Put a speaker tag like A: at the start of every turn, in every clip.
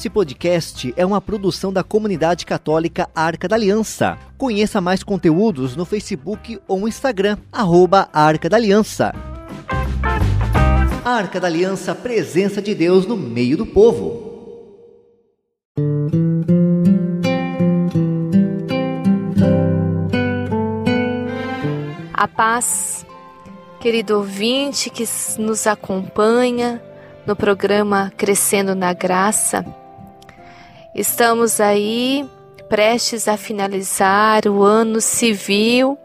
A: Esse podcast é uma produção da comunidade católica Arca da Aliança. Conheça mais conteúdos no Facebook ou Instagram, arroba Arca da Aliança. Arca da Aliança, presença de Deus no meio do povo.
B: A paz, querido ouvinte que nos acompanha no programa Crescendo na Graça. Estamos aí prestes a finalizar o ano civil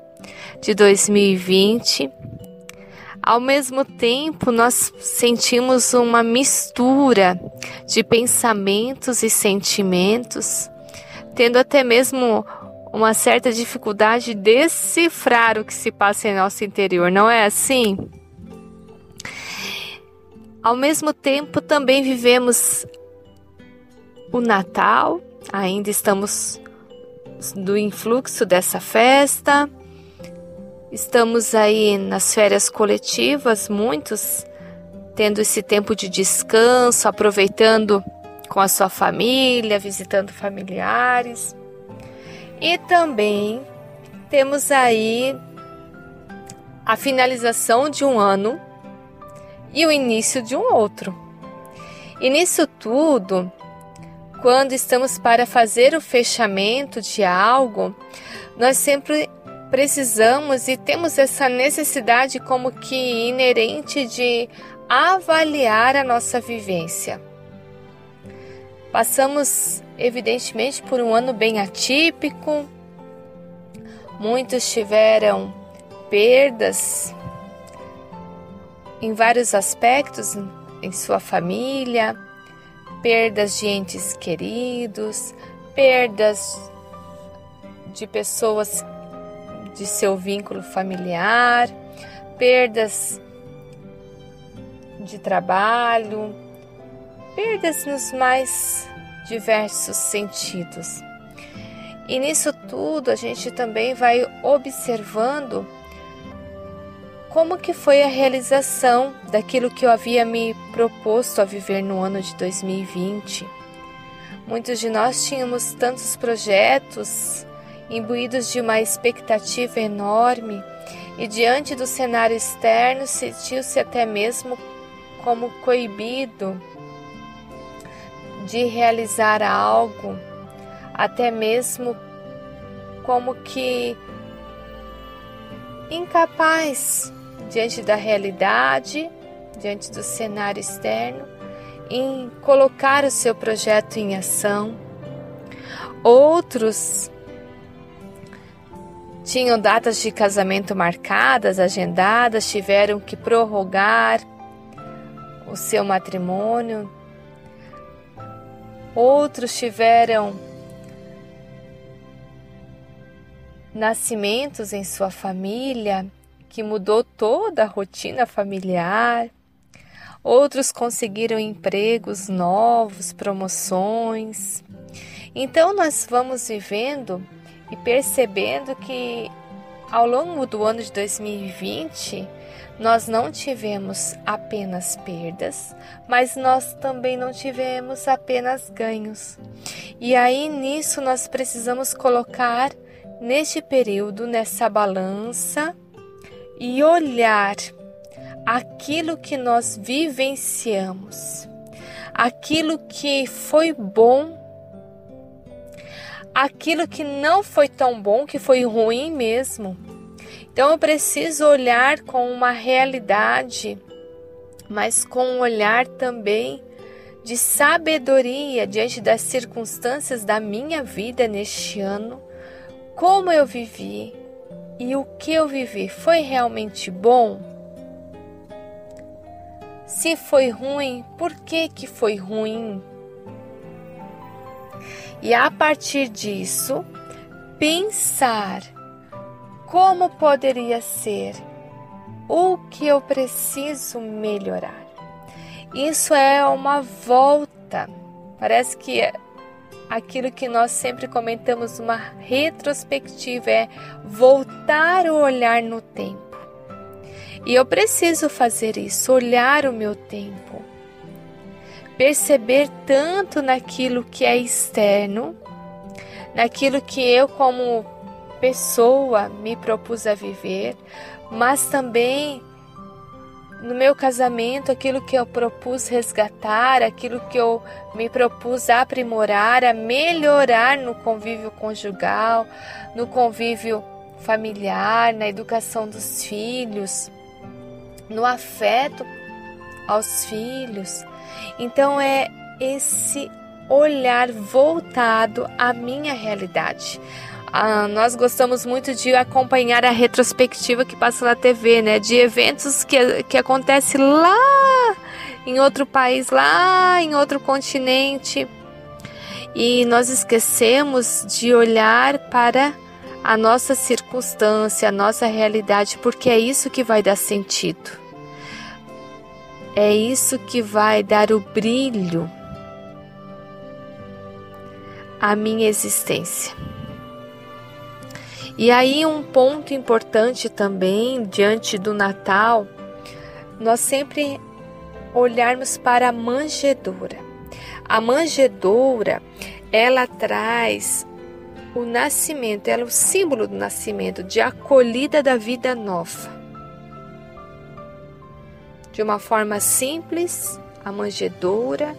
B: de 2020. Ao mesmo tempo, nós sentimos uma mistura de pensamentos e sentimentos, tendo até mesmo uma certa dificuldade de decifrar o que se passa em nosso interior, não é assim? Ao mesmo tempo, também vivemos o Natal, ainda estamos do influxo dessa festa. Estamos aí nas férias coletivas, muitos tendo esse tempo de descanso, aproveitando com a sua família, visitando familiares. E também temos aí a finalização de um ano e o início de um outro. E nisso tudo, quando estamos para fazer o fechamento de algo, nós sempre precisamos e temos essa necessidade como que inerente de avaliar a nossa vivência. Passamos, evidentemente, por um ano bem atípico. Muitos tiveram perdas em vários aspectos em sua família, perdas de entes queridos, perdas de pessoas de seu vínculo familiar, perdas de trabalho, perdas nos mais diversos sentidos. E nisso tudo a gente também vai observando como que foi a realização daquilo que eu havia me proposto a viver no ano de 2020. Muitos de nós tínhamos tantos projetos, imbuídos de uma expectativa enorme, e diante do cenário externo sentiu-se até mesmo como coibido de realizar algo, até mesmo como que incapaz diante da realidade, diante do cenário externo, em colocar o seu projeto em ação. Outros tinham datas de casamento marcadas, agendadas, tiveram que prorrogar o seu matrimônio. Outros tiveram nascimentos em sua família que mudou toda a rotina familiar. Outros conseguiram empregos novos, promoções. Então nós vamos vivendo e percebendo que ao longo do ano de 2020 nós não tivemos apenas perdas, mas nós também não tivemos apenas ganhos. E aí nisso nós precisamos colocar neste período, nessa balança, e olhar aquilo que nós vivenciamos, aquilo que foi bom, aquilo que não foi tão bom, que foi ruim mesmo. Então eu preciso olhar com uma realidade, mas com um olhar também de sabedoria diante das circunstâncias da minha vida neste ano, como eu vivi, e o que eu vivi foi realmente bom? Se foi ruim, por que que foi ruim? E a partir disso, pensar como poderia ser, o que eu preciso melhorar. Isso é uma volta. Parece que aquilo que nós sempre comentamos, uma retrospectiva, é voltar o olhar no tempo. E eu preciso fazer isso, olhar o meu tempo. perceber tanto naquilo que é externo, naquilo que eu, como pessoa, me propus a viver, mas também no meu casamento, aquilo que eu propus resgatar, aquilo que eu me propus aprimorar, a melhorar no convívio conjugal, no convívio familiar, na educação dos filhos, no afeto aos filhos. Então é esse olhar voltado à minha realidade. Ah, nós gostamos muito de acompanhar a retrospectiva que passa na TV, né? De eventos que, que acontecem lá em outro país, lá em outro continente. E nós esquecemos de olhar para a nossa circunstância, a nossa realidade, porque é isso que vai dar sentido. É isso que vai dar o brilho à minha existência. E aí, um ponto importante também diante do Natal, nós sempre olharmos para a manjedoura. A manjedoura, ela traz o nascimento, ela é o símbolo do nascimento, de acolhida da vida nova. De uma forma simples, a manjedoura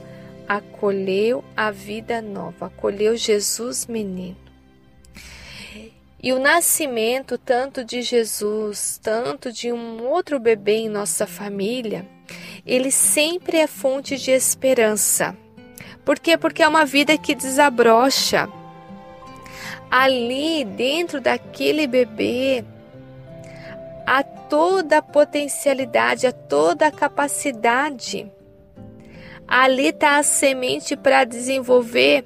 B: acolheu a vida nova, acolheu Jesus menino. E o nascimento tanto de Jesus, tanto de um outro bebê em nossa família, ele sempre é fonte de esperança. Por quê? Porque é uma vida que desabrocha. Ali, dentro daquele bebê, há toda a potencialidade, há toda a capacidade. Ali está a semente para desenvolver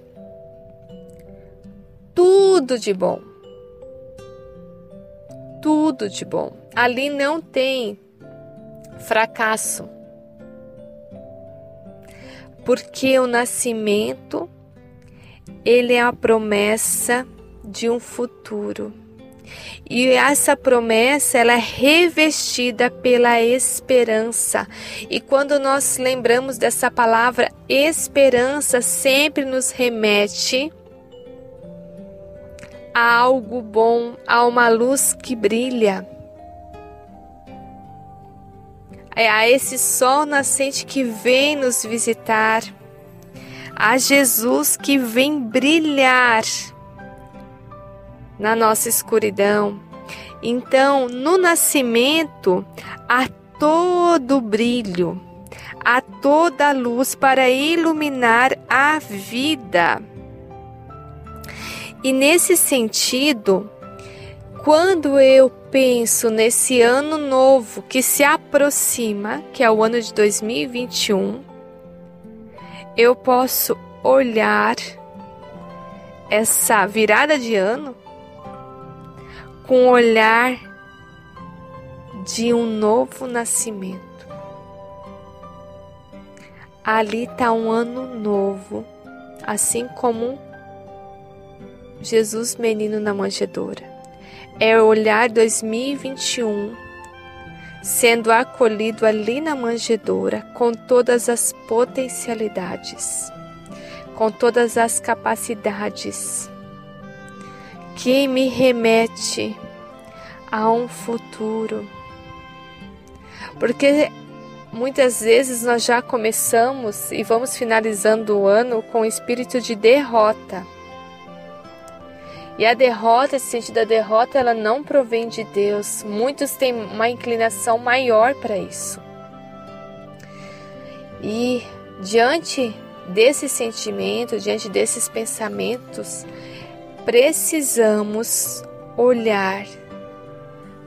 B: tudo de bom tudo de bom. Ali não tem fracasso. Porque o nascimento ele é a promessa de um futuro. E essa promessa ela é revestida pela esperança. E quando nós lembramos dessa palavra esperança, sempre nos remete a algo bom, a uma luz que brilha. É a esse sol nascente que vem nos visitar, a Jesus que vem brilhar na nossa escuridão. Então, no nascimento, há todo brilho, há toda luz para iluminar a vida. E nesse sentido, quando eu penso nesse ano novo que se aproxima, que é o ano de 2021, eu posso olhar essa virada de ano com o olhar de um novo nascimento. Ali está um ano novo, assim como um Jesus Menino na Manjedoura. É olhar 2021 sendo acolhido ali na manjedoura com todas as potencialidades, com todas as capacidades que me remete a um futuro. Porque muitas vezes nós já começamos e vamos finalizando o ano com espírito de derrota e a derrota, esse sentido da derrota, ela não provém de Deus. Muitos têm uma inclinação maior para isso. E diante desse sentimento, diante desses pensamentos, precisamos olhar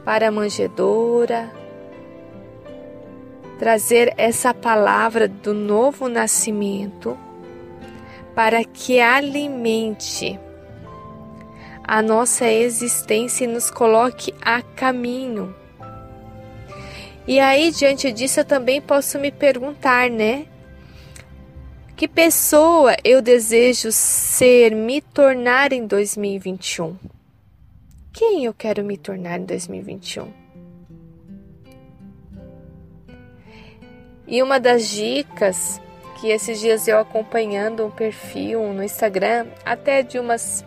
B: para a manjedoura, trazer essa palavra do novo nascimento para que alimente a nossa existência e nos coloque a caminho. E aí, diante disso, eu também posso me perguntar, né? Que pessoa eu desejo ser, me tornar em 2021? Quem eu quero me tornar em 2021? E uma das dicas que esses dias eu acompanhando um perfil no Instagram, até de umas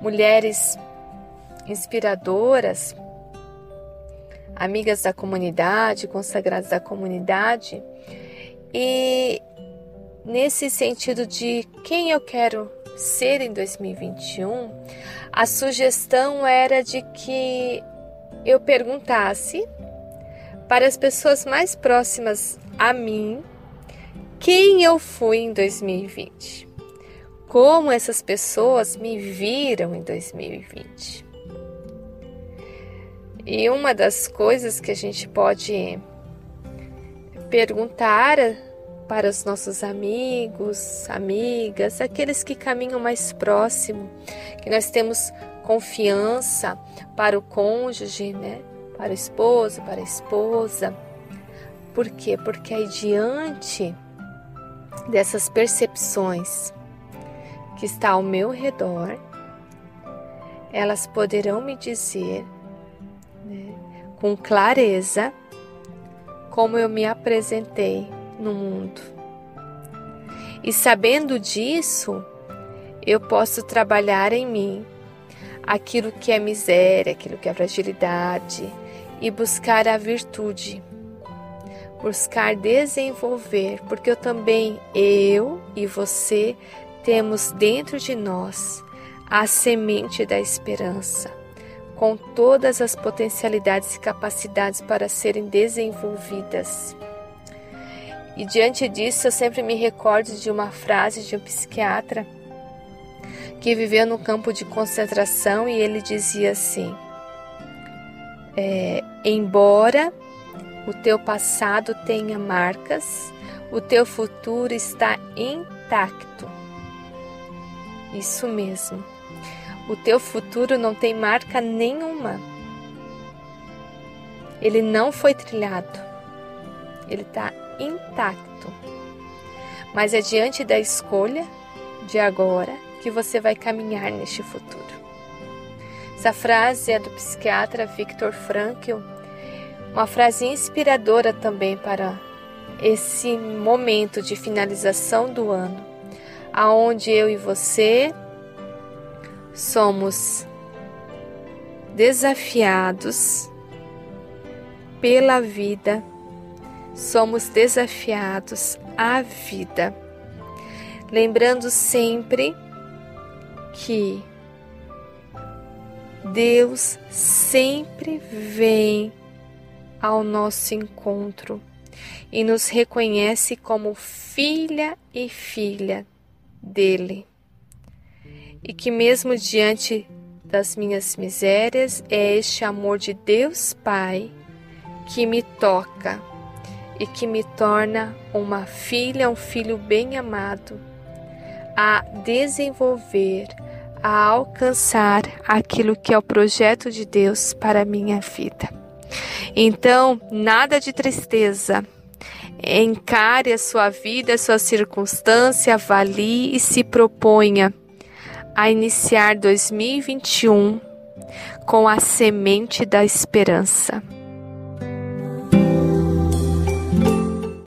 B: mulheres inspiradoras, amigas da comunidade, consagradas da comunidade, e nesse sentido de quem eu quero ser em 2021, a sugestão era de que eu perguntasse para as pessoas mais próximas a mim quem eu fui em 2020, como essas pessoas me viram em 2020. E uma das coisas que a gente pode perguntar para os nossos amigos, amigas, aqueles que caminham mais próximo, que nós temos confiança para o cônjuge, né? Para o esposo, para a esposa. Por quê? Porque aí diante dessas percepções que está ao meu redor, elas poderão me dizer né, com clareza como eu me apresentei no mundo. E sabendo disso, eu posso trabalhar em mim aquilo que é miséria, aquilo que é fragilidade e buscar a virtude buscar desenvolver, porque eu também, eu e você, temos dentro de nós a semente da esperança, com todas as potencialidades e capacidades para serem desenvolvidas. E diante disso, eu sempre me recordo de uma frase de um psiquiatra que viveu no campo de concentração e ele dizia assim: é, embora o teu passado tenha marcas, o teu futuro está intacto. Isso mesmo. O teu futuro não tem marca nenhuma. Ele não foi trilhado. Ele está intacto. Mas é diante da escolha de agora que você vai caminhar neste futuro. Essa frase é do psiquiatra Viktor Frankl uma frase inspiradora também para esse momento de finalização do ano, aonde eu e você somos desafiados pela vida, somos desafiados à vida. Lembrando sempre que Deus sempre vem ao nosso encontro e nos reconhece como filha e filha dele. E que, mesmo diante das minhas misérias, é este amor de Deus Pai que me toca e que me torna uma filha, um filho bem amado, a desenvolver, a alcançar aquilo que é o projeto de Deus para a minha vida. Então, nada de tristeza. Encare a sua vida, a sua circunstância, avalie e se proponha a iniciar 2021 com a semente da esperança.